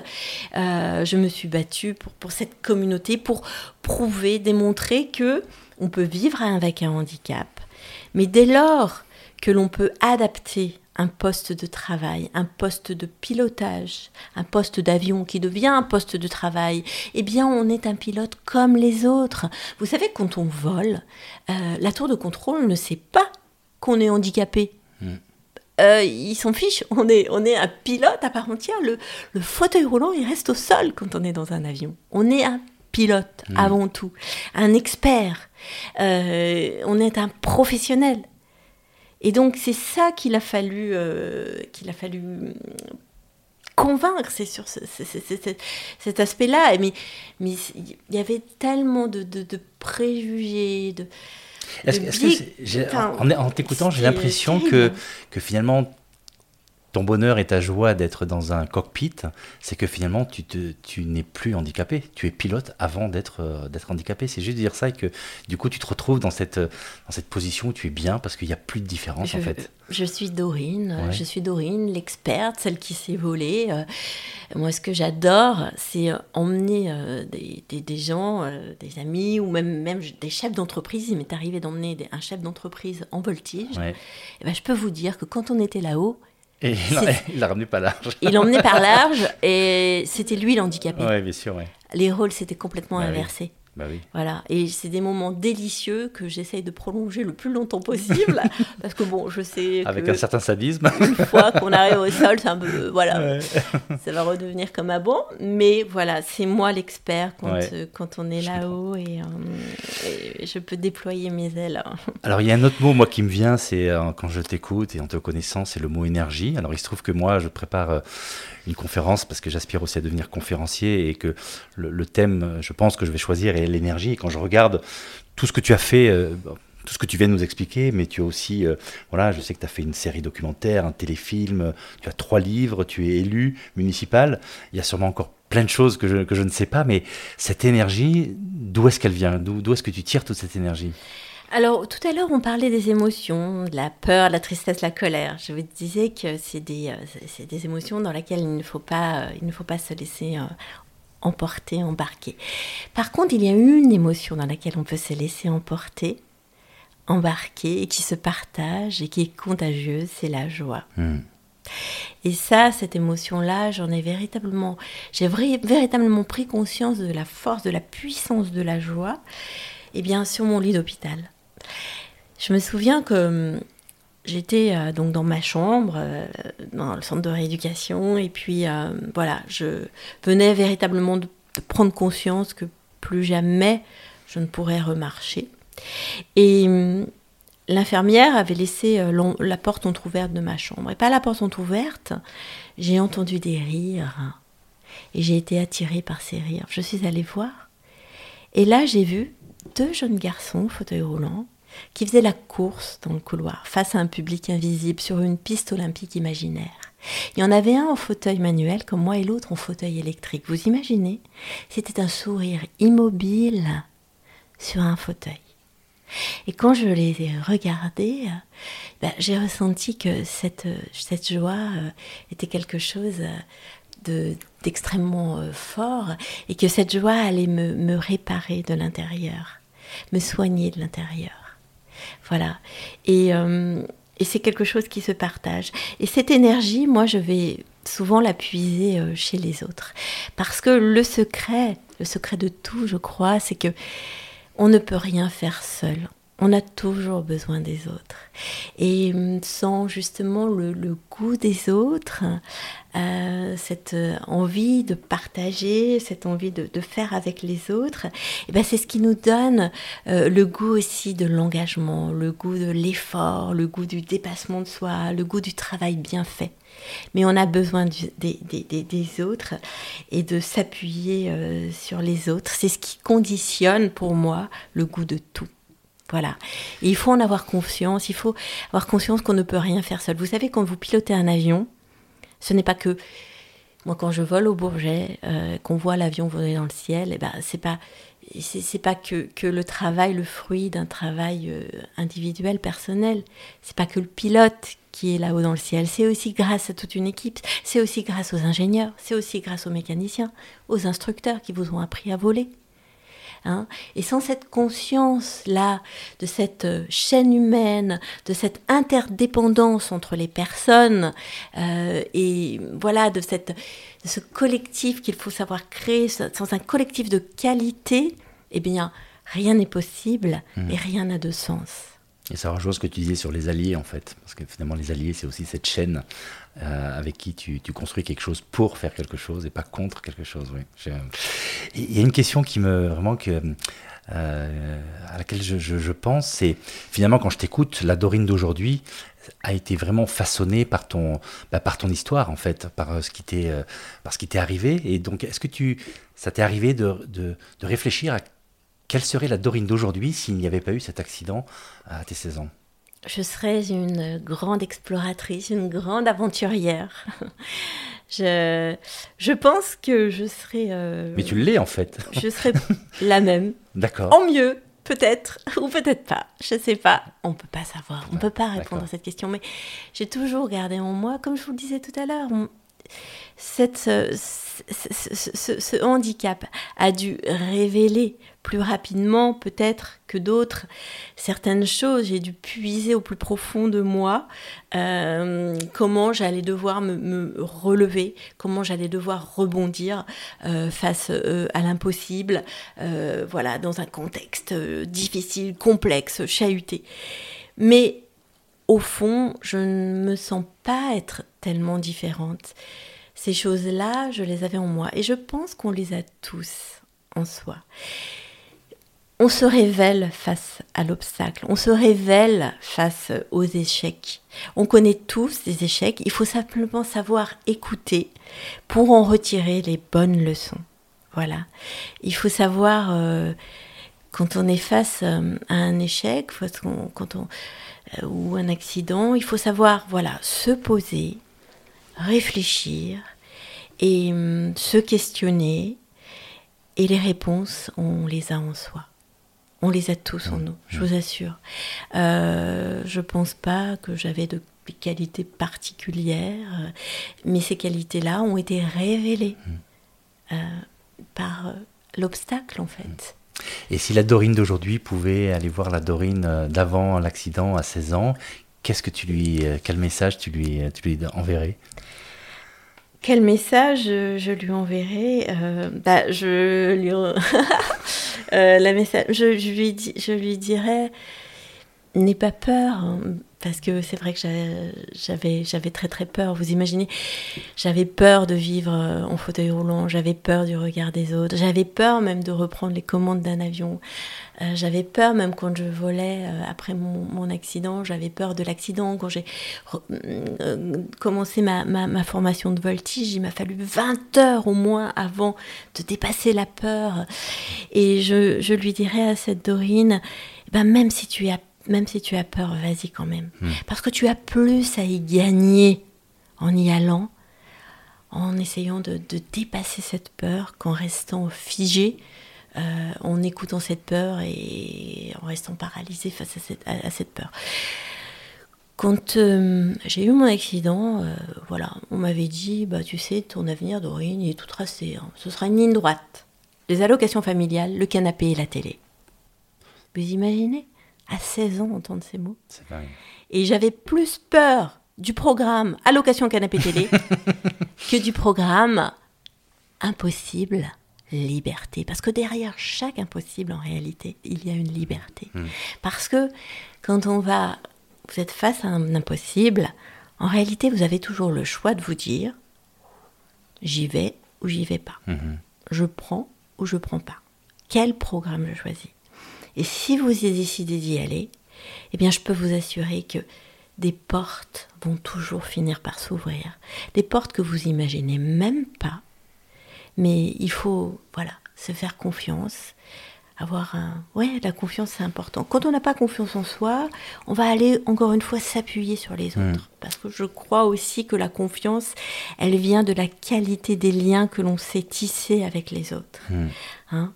Euh, je me suis battue pour, pour cette communauté, pour prouver, démontrer que on peut vivre avec un handicap. Mais dès lors que l'on peut adapter un poste de travail, un poste de pilotage, un poste d'avion qui devient un poste de travail, eh bien on est un pilote comme les autres. Vous savez, quand on vole, euh, la tour de contrôle ne sait pas qu'on est handicapé. Euh, ils s'en fichent. On est, on est un pilote à part entière. Le, le, fauteuil roulant, il reste au sol quand on est dans un avion. On est un pilote mm. avant tout, un expert. Euh, on est un professionnel. Et donc c'est ça qu'il a fallu, euh, qu'il a fallu convaincre, c'est sur cet aspect-là. Mais mais il y avait tellement de, de, de préjugés, de est-ce, que en, t'écoutant, j'ai l'impression que, que finalement ton bonheur et ta joie d'être dans un cockpit, c'est que finalement tu, te, tu n'es plus handicapé. Tu es pilote avant d'être, euh, d'être handicapé. C'est juste dire ça et que du coup tu te retrouves dans cette, dans cette position où tu es bien parce qu'il n'y a plus de différence en fait. Je suis Dorine, je suis Dorine, l'experte, celle qui s'est volée. Euh, moi ce que j'adore, c'est euh, emmener des, des, gens, des amis ou même, même des chefs d'entreprise. Il m'est arrivé d'emmener un chef d'entreprise en voltige. Et ben, je peux vous dire que quand on était là-haut, et il l'a ramené par large. Il l'a emmené par large et c'était lui l'handicapé. Oui, bien sûr. Les rôles s'étaient complètement bah inversés. Bah oui. Voilà, et c'est des moments délicieux que j'essaye de prolonger le plus longtemps possible, parce que bon, je sais que Avec un certain sadisme. une fois qu'on arrive au sol, c'est un peu, voilà, ça va redevenir comme avant. Mais voilà, c'est moi l'expert quand, Ouais. euh, quand on est là-haut et, euh, et je peux déployer mes ailes. Alors il y a un autre mot moi qui me vient, c'est euh, quand je t'écoute et en te connaissant, c'est le mot énergie. Alors il se trouve que moi je prépare une conférence parce que j'aspire aussi à devenir conférencier et que le, le thème, je pense que je vais choisir est l'énergie. Et quand je regarde tout ce que tu as fait, euh, tout ce que tu viens de nous expliquer, mais tu as aussi, euh, voilà, je sais que tu as fait une série documentaire, un téléfilm, euh, tu as trois livres, tu es élu municipal. Il y a sûrement encore plein de choses que je, que je ne sais pas, mais cette énergie, d'où est-ce qu'elle vient? D'où est-ce que tu tires toute cette énergie? Alors, tout à l'heure, on parlait des émotions, de la peur, de la tristesse, la colère. Je vous disais que c'est des, des émotions dans lesquelles il ne faut pas, il ne faut pas se laisser emporter, embarquer. Par contre, il y a une émotion dans laquelle on peut se laisser emporter, embarquer, et qui se partage et qui est contagieuse, c'est la joie. Hmm. Et ça, cette émotion-là, j'en ai véritablement, j'ai véritablement pris conscience de la force, de la puissance de la joie, et bien sur mon lit d'hôpital. Je me souviens que hum, j'étais euh, donc dans ma chambre, euh, dans le centre de rééducation, et puis euh, voilà, je venais véritablement de, prendre conscience que plus jamais je ne pourrais remarcher. Et hum, l'infirmière avait laissé la porte entrouverte de ma chambre. Et pas la porte entrouverte, j'ai entendu des rires. Et j'ai été attirée par ces rires. Je suis allée voir. Et là, j'ai vu deux jeunes garçons au fauteuil roulant qui faisaient la course dans le couloir face à un public invisible sur une piste olympique imaginaire. Il y en avait un en fauteuil manuel comme moi et l'autre en fauteuil électrique. Vous imaginez? C'était un sourire immobile sur un fauteuil. Et quand je les ai regardés, ben, j'ai ressenti que cette, cette joie euh, était quelque chose de- d'extrêmement euh, fort et que cette joie allait me, me réparer de l'intérieur, me soigner de l'intérieur. Voilà. Et, euh, et c'est quelque chose qui se partage. Et cette énergie, moi, je vais souvent la puiser euh, chez les autres. Parce que le secret, le secret de tout, je crois, c'est que on ne peut rien faire seul. On a toujours besoin des autres. Et hum, sans justement le, goût des autres, euh, cette euh, envie de partager, cette envie de, faire avec les autres, eh ben c'est ce qui nous donne euh, le goût aussi de l'engagement, le goût de l'effort, le goût du dépassement de soi, le goût du travail bien fait. Mais on a besoin des, autres et de s'appuyer sur les autres. C'est ce qui conditionne pour moi le goût de tout. Voilà. Il faut en avoir conscience. Il faut avoir conscience qu'on ne peut rien faire seul. Vous savez, quand vous pilotez un avion, ce n'est pas que moi quand je vole au Bourget, euh, qu'on voit l'avion voler dans le ciel, et ben c'est pas c'est pas que, que le travail, le fruit d'un travail euh, individuel, personnel. C'est pas que le pilote qui est là-haut dans le ciel. C'est aussi grâce à toute une équipe. C'est aussi grâce aux ingénieurs. C'est aussi grâce aux mécaniciens, aux instructeurs qui vous ont appris à voler. Hein et sans cette conscience-là de cette euh, chaîne humaine, de cette interdépendance entre les personnes, euh, et voilà, de, cette, de ce collectif qu'il faut savoir créer, sans un collectif de qualité, eh bien, rien n'est possible et rien n'a de sens. Et ça rejoint ce que tu disais sur les alliés, en fait. Parce que finalement, les alliés, c'est aussi cette chaîne euh, avec qui tu, construis quelque chose pour faire quelque chose et pas contre quelque chose. Oui. Et Il y a une question qui me vraiment que, euh, à laquelle je, pense, c'est finalement quand je t'écoute, la Dorine d'aujourd'hui a été vraiment façonnée par ton, bah, par ton histoire en fait, par euh, ce qui t'est, euh, par ce qui t'est arrivé. Et donc, est-ce que tu, ça t'est arrivé de, de, de réfléchir à quelle serait la Dorine d'aujourd'hui s'il n'y avait pas eu cet accident à tes 16 ans? Je serais une grande exploratrice, une grande aventurière. je, je pense que je serais, euh, Mais tu l'es en fait. je serais la même, D'accord. en mieux, peut-être, ou peut-être pas. Je sais pas. On peut pas savoir. On peut pas répondre à cette question. Mais j'ai toujours gardé en moi, comme je vous le disais tout à l'heure, on- cette, euh, ce, ce- ce- ce- ce handicap a dû révéler plus rapidement peut-être que d'autres certaines choses. J'ai dû puiser au plus profond de moi euh, comment j'allais devoir me, relever, comment j'allais devoir rebondir euh, face euh, à l'impossible, voilà, dans un contexte difficile, complexe, chahuté. Mais au fond, je ne me sens pas être tellement différente. Ces choses-là, je les avais en moi et je pense qu'on les a tous en soi on se révèle face à l'obstacle, on se révèle face aux échecs. On connaît tous des échecs, il faut simplement savoir écouter pour en retirer les bonnes leçons. Voilà. Il faut savoir, euh, quand on est face euh, à un échec quand on, euh, ou un accident, il faut savoir voilà, se poser, réfléchir et hum, se questionner. Et les réponses, on les a en soi. On les a tous en nous, je vous assure. Euh, je pense pas que j'avais de qualités particulières, euh, mais ces qualités-là ont été révélées mmh. euh, par euh, l'obstacle en fait. Et si la Dorine d'aujourd'hui pouvait aller voir la Dorine d'avant l'accident à 16 ans, qu'est-ce que tu lui, quel message tu lui, tu lui enverrais? Quel message je lui enverrai bah, Je lui Euh, la message, je, lui je lui dirais, n'aie pas peur, hein, parce que c'est vrai que j'avais, j'avais très très peur. Vous imaginez, j'avais peur de vivre euh, en fauteuil roulant, j'avais peur du regard des autres, j'avais peur même de reprendre les commandes d'un avion. Euh, j'avais peur même quand je volais après mon, accident, j'avais peur de l'accident. Quand j'ai commencé ma, ma, formation de voltige, il m'a fallu 20 heures au moins avant de dépasser la peur. Et je, je lui dirais à cette Dorine, eh ben même si tu as même si tu as peur, vas-y quand même. Hmm. Parce que tu as plus à y gagner en y allant, en essayant de, dépasser cette peur qu'en restant figé, euh, en écoutant cette peur et en restant paralysé face à cette, peur. Quand euh, j'ai eu mon accident, euh, voilà, on m'avait dit, bah tu sais, ton avenir, Dorine, il est tout tracé. Hein. Ce sera une ligne droite. Les allocations familiales, le canapé et la télé. Vous imaginez? À 16 ans entendre ces mots. Et j'avais plus peur du programme Allocation Canapé Télé que du programme Impossible Liberté. Parce que derrière chaque impossible, en réalité, il y a une liberté. Hmm. Parce que quand on va, vous êtes face à un impossible, en réalité, vous avez toujours le choix de vous dire j'y vais ou j'y vais pas. Hmm. Je prends ou je prends pas. Quel programme je choisis? Et si vous décidez d'y aller, eh bien, je peux vous assurer que des portes vont toujours finir par s'ouvrir. Des portes que vous imaginez même pas. Mais il faut, voilà, se faire confiance. Avoir un. Ouais, la confiance, c'est important. Quand on n'a pas confiance en soi, on va aller, encore une fois, s'appuyer sur les hmm. autres. Parce que je crois aussi que la confiance, elle vient de la qualité des liens que l'on sait tisser avec les autres. Hmm. Hein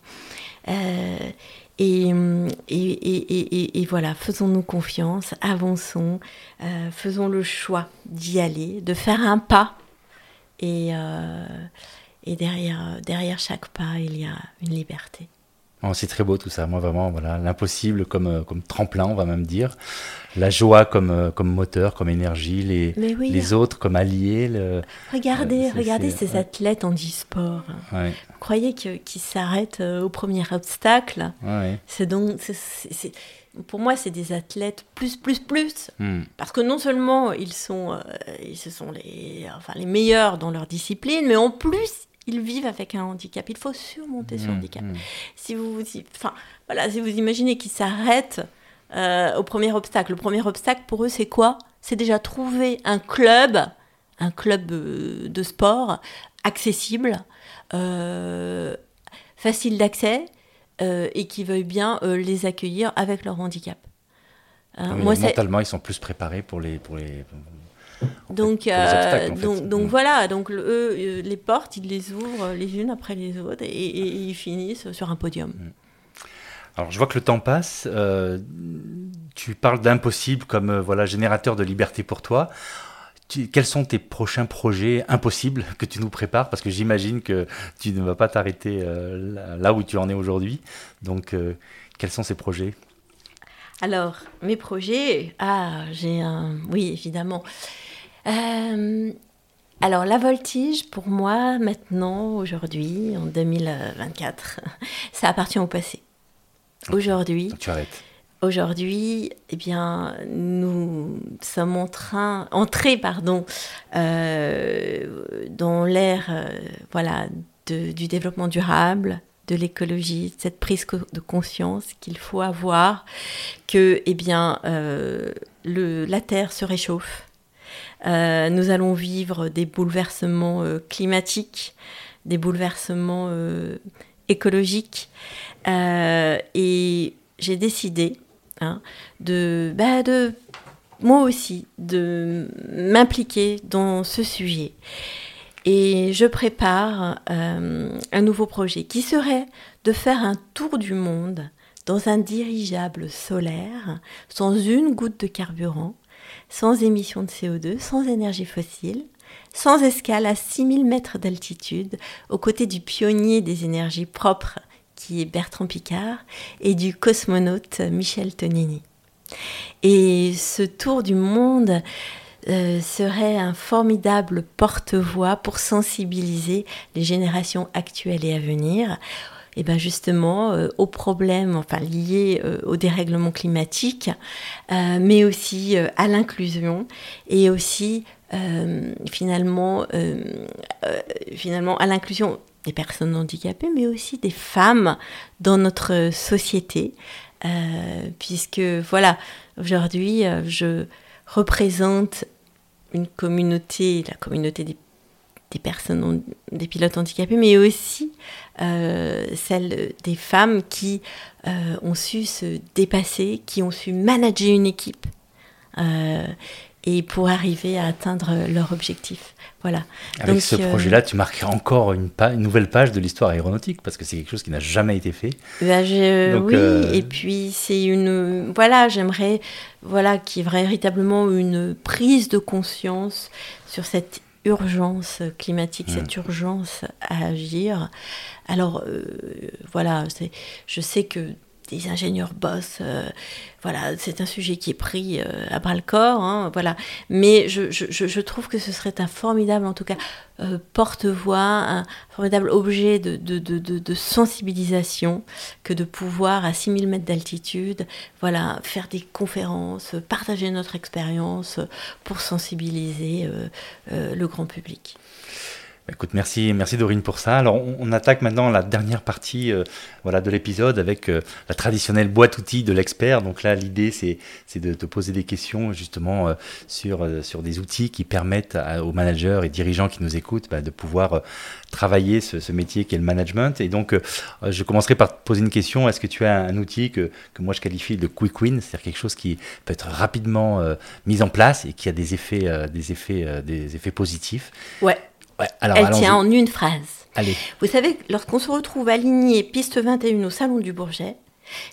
euh, et, et, et, voilà, faisons-nous confiance, avançons, euh, faisons le choix d'y aller, de faire un pas. Et, euh, et derrière, derrière chaque pas, il y a une liberté. Oh, c'est très beau tout ça. Moi, vraiment, voilà, l'impossible comme, euh, comme tremplin, on va même dire. La joie comme, euh, comme moteur, comme énergie. Les, les autres comme alliés. Le... Regardez, euh, regardez ces athlètes en e-sport. Vous croyez qu'ils s'arrêtent au premier obstacle C'est donc, pour moi, c'est des athlètes plus, plus, plus. Hmm. Parce que non seulement ils sont, ils, ce sont les, enfin, les meilleurs dans leur discipline, mais en plus, ils vivent avec un handicap. Il faut surmonter ce mmh, handicap. Mmh. Si vous, enfin, voilà, si vous imaginez qu'ils s'arrêtent euh, au premier obstacle, le premier obstacle pour eux, c'est quoi? C'est déjà trouver un club, un club euh, de sport accessible, euh, facile d'accès et qui veuille bien les accueillir avec leur handicap. Ah moi, mentalement, ils sont plus préparés pour les, pour les, donc, euh, donc, donc, mm. voilà, donc eux, euh, les portes, ils les ouvrent les unes après les autres et, ils finissent sur un podium. Mm. Alors je vois que le temps passe. Euh, tu parles d'impossible comme voilà générateur de liberté pour toi. Quels sont tes prochains projets impossibles que tu nous prépares? Parce que j'imagine que tu ne vas pas t'arrêter euh, là où tu en es aujourd'hui. Donc, euh, quels sont ces projets? Alors, mes projets, ah, j'ai un, oui, évidemment. Euh, alors, la voltige, pour moi, maintenant, aujourd'hui, en 2024, ça appartient au passé. Aujourd'hui. Tu arrêtes. Aujourd'hui, eh bien, nous sommes en train, entrés, pardon, euh, dans l'ère, euh, voilà, du développement durable, de l'écologie, cette prise de conscience qu'il faut avoir que, eh bien, euh, la Terre se réchauffe. nous allons vivre des bouleversements climatiques, des bouleversements écologiques, et j'ai décidé Hein, de, bah, moi aussi, de m'impliquer dans ce sujet. Et je prépare euh, un nouveau projet qui serait de faire un tour du monde dans un dirigeable solaire, sans une goutte de carburant, sans émission de CO2, sans énergie fossile, sans escale à 6000 mètres d'altitude, aux côtés du pionnier des énergies propres qui est Bertrand Picard, et du cosmonaute Michel Tonini. Et ce tour du monde euh, serait un formidable porte-voix pour sensibiliser les générations actuelles et à venir et ben justement euh, aux problèmes enfin, liés euh, au dérèglement climatique, mais aussi à l'inclusion et aussi finalement à l'inclusion des personnes handicapées, mais aussi des femmes dans notre société. Euh, puisque voilà, aujourd'hui, euh, je représente une communauté, la communauté des, personnes, des pilotes handicapés, mais aussi euh, celle des femmes qui ont su se dépasser, qui ont su manager une équipe et pour arriver à atteindre leur objectif. Voilà. Avec ce euh, projet-là, tu marques encore une, une nouvelle page de l'histoire aéronautique parce que c'est quelque chose qui n'a jamais été fait. Bah, oui, euh, et puis c'est une. Voilà, j'aimerais voilà, qu'il y ait véritablement une prise de conscience sur cette urgence climatique, cette mmh. urgence à agir. Alors, euh, voilà, je sais que des ingénieurs boss. Euh, voilà, c'est un sujet qui est pris euh, à bras le corps. Hein, voilà. Mais je, trouve que ce serait un formidable, en tout cas, euh, porte-voix, un formidable objet de, de, sensibilisation que de pouvoir, à 6000 mètres d'altitude, voilà, faire des conférences, partager notre expérience pour sensibiliser le grand public. Écoute, merci, merci Dorine pour ça. Alors, on, attaque maintenant la dernière partie euh, voilà, de l'épisode avec euh, la traditionnelle boîte outils de l'expert. Donc là, l'idée, c'est, de te poser des questions justement euh, sur, sur des outils qui permettent aux managers et dirigeants qui nous écoutent bah, de pouvoir travailler ce, métier qui est le management. Et donc, je commencerai par te poser une question. Est-ce que tu as un, outil que, que, moi je qualifie de quick win, c'est-à-dire quelque chose qui peut être rapidement mis en place et qui a des effets, des effets, des effets positifs? Ouais. Elle tient en une phrase. Allez. Vous savez, lorsqu'on se retrouve aligné piste 21 au salon du Bourget,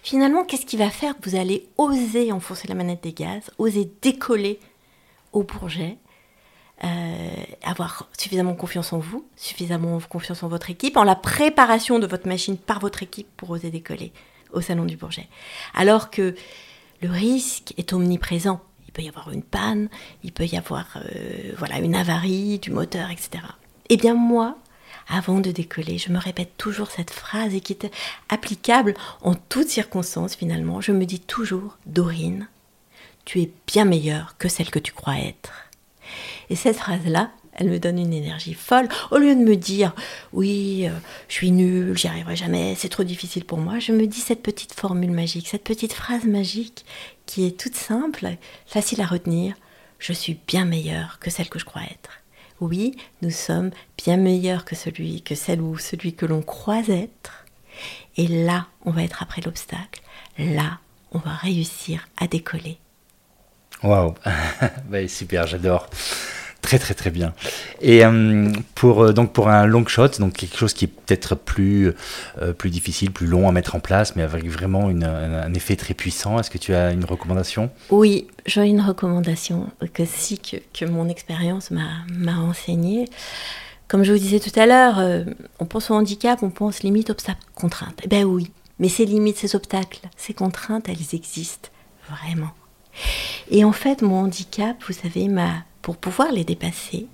finalement, qu'est-ce qui va faire que vous allez oser enfoncer la manette des gaz, oser décoller au Bourget, euh, avoir suffisamment confiance en vous, suffisamment confiance en votre équipe, en la préparation de votre machine par votre équipe pour oser décoller au salon du Bourget? Alors que le risque est omniprésent peut y avoir une panne, il peut y avoir euh, voilà une avarie du moteur, etc. Eh bien moi, avant de décoller, je me répète toujours cette phrase et qui est applicable en toutes circonstances finalement. Je me dis toujours, Dorine, tu es bien meilleure que celle que tu crois être. Et cette phrase-là, elle me donne une énergie folle. Au lieu de me dire, oui, euh, je suis nulle, j'y arriverai jamais, c'est trop difficile pour moi, je me dis cette petite formule magique, cette petite phrase magique qui est toute simple, facile à retenir. Je suis bien meilleure que celle que je crois être. Oui, nous sommes bien meilleurs que celui, que celle ou celui que l'on croit être. Et là, on va être après l'obstacle. Là, on va réussir à décoller. Waouh, bah, super, j'adore. Très très très bien. Et euh, pour euh, donc pour un long shot, donc quelque chose qui est peut-être plus euh, plus difficile, plus long à mettre en place, mais avec vraiment un, effet très puissant. Est-ce que tu as une recommandation? Oui, j'ai une recommandation que si que, que mon expérience m'a enseigné. Comme je vous disais tout à l'heure, on pense au handicap, on pense limite obstacle contrainte. Eh ben oui, mais ces limites, ces obstacles, ces contraintes, elles existent vraiment. Et en fait, mon handicap, vous savez, m'a pour pouvoir les dépasser,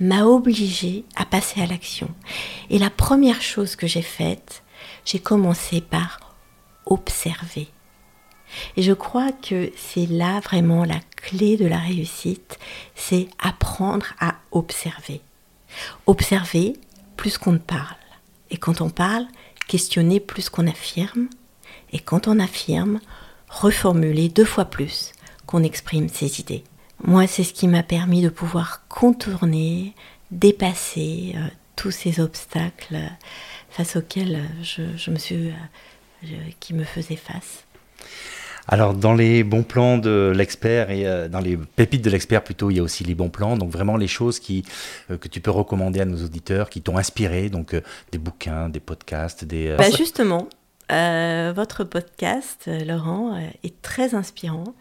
m'a obligé à passer à l'action. Et la première chose que j'ai faite, j'ai commencé par observer. Et je crois que c'est là vraiment la clé de la réussite, c'est apprendre à observer. Observer plus qu'on ne parle. Et quand on parle, questionner plus qu'on affirme. Et quand on affirme, reformuler deux fois plus qu'on exprime ses idées. Moi, c'est ce qui m'a permis de pouvoir contourner, dépasser euh, tous ces obstacles face auxquels je, me suis, euh, qui me faisaient face. Alors, dans les bons plans de l'expert et euh, dans les pépites de l'expert plutôt, il y a aussi les bons plans. Donc, vraiment les choses qui, que tu peux recommander à nos auditeurs, qui t'ont inspiré. Donc, des bouquins, des podcasts, des. Bah, justement, votre podcast, Laurent, est très inspirant.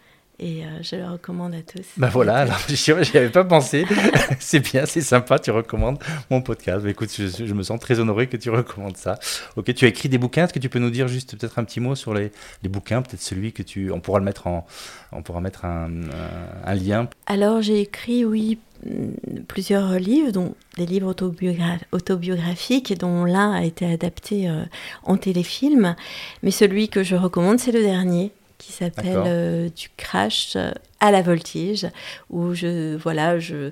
Et euh, je le recommande à tous. Ben voilà, alors j'y avais pas pensé. c'est bien, c'est sympa, tu recommandes mon podcast. Bah, écoute, je, me sens très honoré que tu recommandes ça. Ok, tu as écrit des bouquins. Est-ce que tu peux nous dire juste peut-être un petit mot sur les, les bouquins Peut-être celui que tu. On pourra le mettre en. On pourra mettre un, un, lien. Alors j'ai écrit, oui, plusieurs livres, dont des livres autobiographiques, dont l'un a été adapté euh, en téléfilm. Mais celui que je recommande, c'est le dernier, qui s'appelle euh, Du crash à la voltige, où je, voilà, je,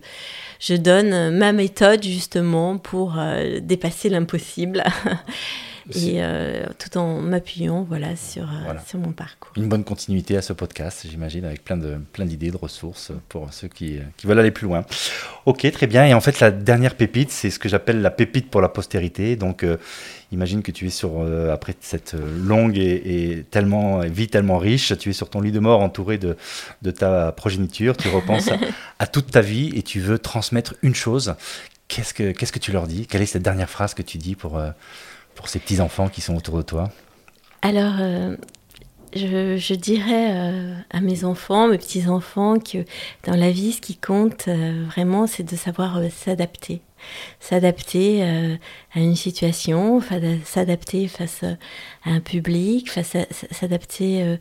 je donne ma méthode justement pour euh, dépasser l'impossible. et euh, tout en m'appuyant voilà, sur, sur mon parcours. Une bonne continuité à ce podcast, j'imagine, avec plein d'idées, de, plein de ressources pour ceux qui, qui, veulent aller plus loin. Ok, très bien. Et en fait, la dernière pépite, c'est ce que j'appelle la pépite pour la postérité. Donc, Imagine que tu es sur, euh, après cette longue et, tellement, vie tellement riche, tu es sur ton lit de mort entouré de, de ta progéniture, tu repenses à, toute ta vie et tu veux transmettre une chose. Qu'est-ce que, qu'est-ce que tu leur dis? Quelle est cette dernière phrase que tu dis pour, euh, pour ces petits-enfants qui sont autour de toi Alors, euh, je, dirais à mes enfants, mes petits-enfants, que dans la vie, ce qui compte vraiment, c'est de savoir s'adapter s'adapter euh, à une situation, s'adapter face à un public, s'adapter euh,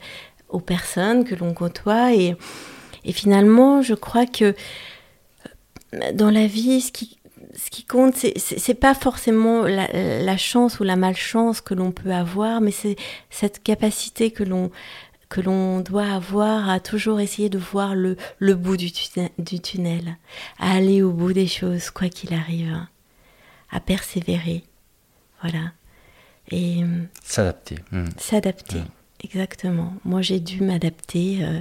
aux personnes que l'on côtoie. Et, et, finalement, je crois que euh, dans la vie, ce qui, ce qui compte, c'est pas forcément la, la, chance ou la malchance que l'on peut avoir, mais c'est cette capacité que l'on que l'on doit avoir à toujours essayer de voir le, le bout du, du, tunnel, à aller au bout des choses, quoi qu'il arrive, à persévérer. Voilà. Et s'adapter. Hmm. S'adapter, hmm. exactement. Moi, j'ai dû m'adapter euh,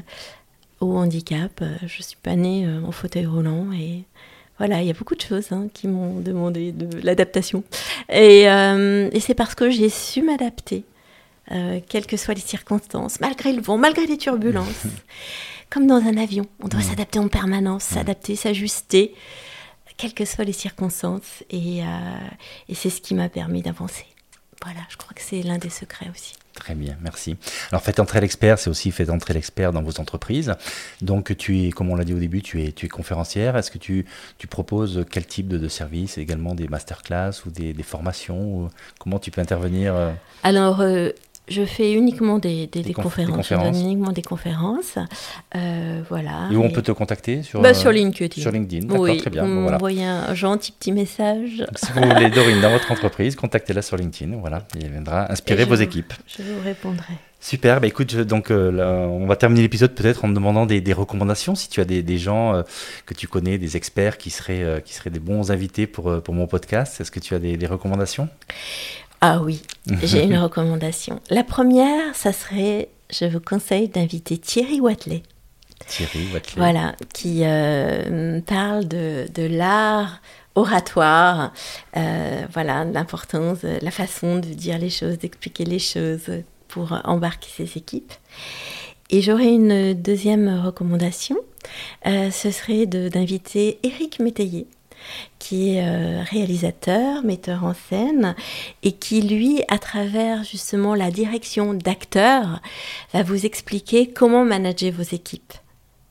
au handicap. Je suis pas née euh, en fauteuil roulant et voilà, il y a beaucoup de choses hein, qui m'ont demandé de l'adaptation. Et, et c'est parce que j'ai su m'adapter euh, quelles que soient les circonstances, malgré le vent, malgré les turbulences. Comme dans un avion, on doit s'adapter en permanence, s'adapter, s'ajuster, quelles que soient les circonstances. Et, euh, et c'est ce qui m'a permis d'avancer. Voilà, je crois que c'est l'un des secrets aussi. Très bien, merci. Alors, faites entrer l'expert, c'est aussi faites entrer l'expert dans vos entreprises. Donc, tu es, comme on l'a dit au début, tu es, tu es conférencière. Est-ce que tu, tu proposes quel type de, de service? Également des masterclass ou des, des formations ou Comment tu peux intervenir euh? Je fais uniquement des, des, conférences. Je donne uniquement des conférences. Euh, voilà. Et où on peut te contacter sur, bah, sur LinkedIn. Sur LinkedIn, d'accord, très bien. Bon, voilà. un gentil petit message. Si vous voulez Dorine dans votre entreprise, contactez-la sur LinkedIn. Voilà, il viendra inspirer vos équipes. Je vous répondrai. Super, bah écoute, donc euh, on va terminer l'épisode peut-être en me demandant des, des, recommandations. Si tu as des, des gens euh, que tu connais, des experts qui seraient, qui seraient des bons invités pour, pour mon podcast, est-ce que tu as des, des recommandations? Ah oui, j'ai une recommandation. La première, ça serait, je vous conseille d'inviter Thierry Watley. Thierry Watley. Voilà, qui euh, parle de, de l'art oratoire, euh, voilà, l'importance, la façon de dire les choses, d'expliquer les choses pour embarquer ses équipes. Et j'aurais une deuxième recommandation, euh, ce serait d'inviter Éric Métayer qui est euh, réalisateur, metteur en scène, et qui, lui, à travers justement la direction d'acteurs, va vous expliquer comment manager vos équipes.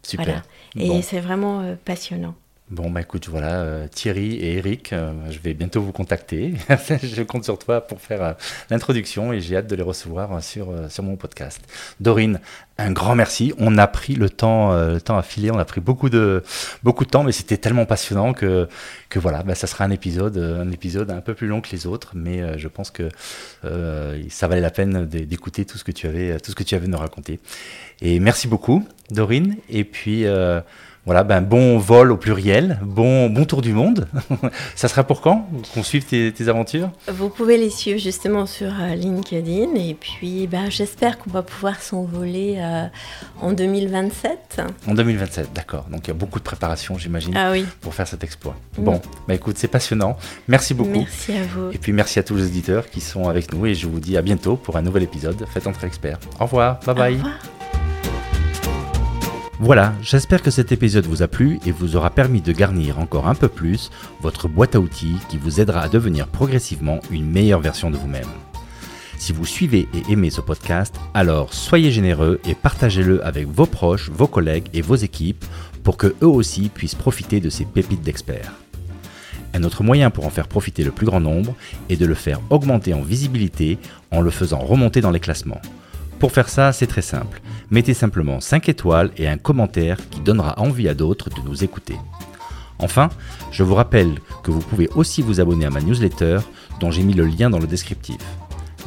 Super. Et c'est vraiment euh, passionnant. Bon, bah écoute, voilà, euh, Thierry et Eric, euh, je vais bientôt vous contacter. je compte sur toi pour faire euh, l'introduction et j'ai hâte de les recevoir sur, sur mon podcast. Dorine, un grand merci. On a pris le temps, le temps à filer, on a pris beaucoup de, beaucoup de temps, mais c'était tellement passionnant que, que voilà, bah, ça sera un épisode, un épisode un peu plus long que les autres, mais je pense que ça valait la peine d'écouter tout ce que tu avais, tout ce que tu avais nous raconter. Et merci beaucoup, Dorine. Et puis, voilà, ben bon vol au pluriel, bon, bon tour du monde. ça sera pour quand qu'on suive tes, aventures? Vous pouvez les suivre justement sur euh, LinkedIn et puis ben, j'espère qu'on va pouvoir s'envoler euh, en 2027. En 2027, d'accord. Donc il y a beaucoup de préparation, j'imagine, ah pour faire cet exploit. Bon, bah écoute, c'est passionnant. Merci beaucoup. Merci à vous. Et puis merci à tous les auditeurs qui sont avec nous et je vous dis à bientôt pour un nouvel épisode Faites entrer expert. Au revoir, bye bye. Au revoir. Voilà, j'espère que cet épisode vous a plu et vous aura permis de garnir encore un peu plus votre boîte à outils qui vous aidera à devenir progressivement une meilleure version de vous-même. Si vous suivez et aimez ce podcast, alors soyez généreux et partagez-le avec vos proches, vos collègues et vos équipes pour que eux aussi puissent profiter de ces pépites d'experts. Un autre moyen pour en faire profiter le plus grand nombre est de le faire augmenter en visibilité en le faisant remonter dans les classements. Pour faire ça, c'est très simple. Mettez simplement 5 étoiles et un commentaire qui donnera envie à d'autres de nous écouter. Enfin, je vous rappelle que vous pouvez aussi vous abonner à ma newsletter dont j'ai mis le lien dans le descriptif.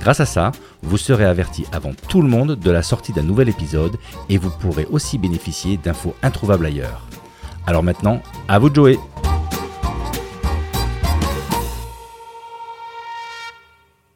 Grâce à ça, vous serez averti avant tout le monde de la sortie d'un nouvel épisode et vous pourrez aussi bénéficier d'infos introuvables ailleurs. Alors maintenant, à vous de jouer